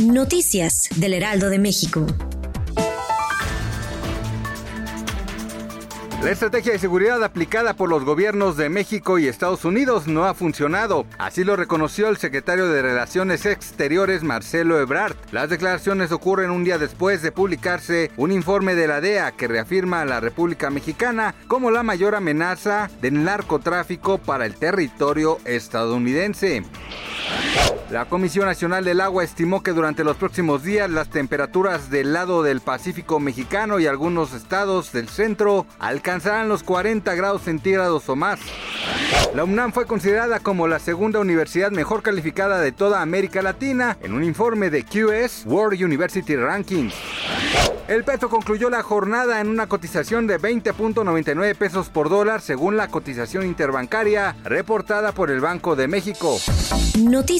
Noticias del Heraldo de México. La estrategia de seguridad aplicada por los gobiernos de México y Estados Unidos no ha funcionado. Así lo reconoció el secretario de Relaciones Exteriores Marcelo Ebrard. Las declaraciones ocurren un día después de publicarse un informe de la DEA que reafirma a la República Mexicana como la mayor amenaza del narcotráfico para el territorio estadounidense. La Comisión Nacional del Agua estimó que durante los próximos días las temperaturas del lado del Pacífico mexicano y algunos estados del centro alcanzarán los 40 grados centígrados o más. La UNAM fue considerada como la segunda universidad mejor calificada de toda América Latina en un informe de QS World University Rankings. El peso concluyó la jornada en una cotización de 20.99 pesos por dólar según la cotización interbancaria reportada por el Banco de México. Noticias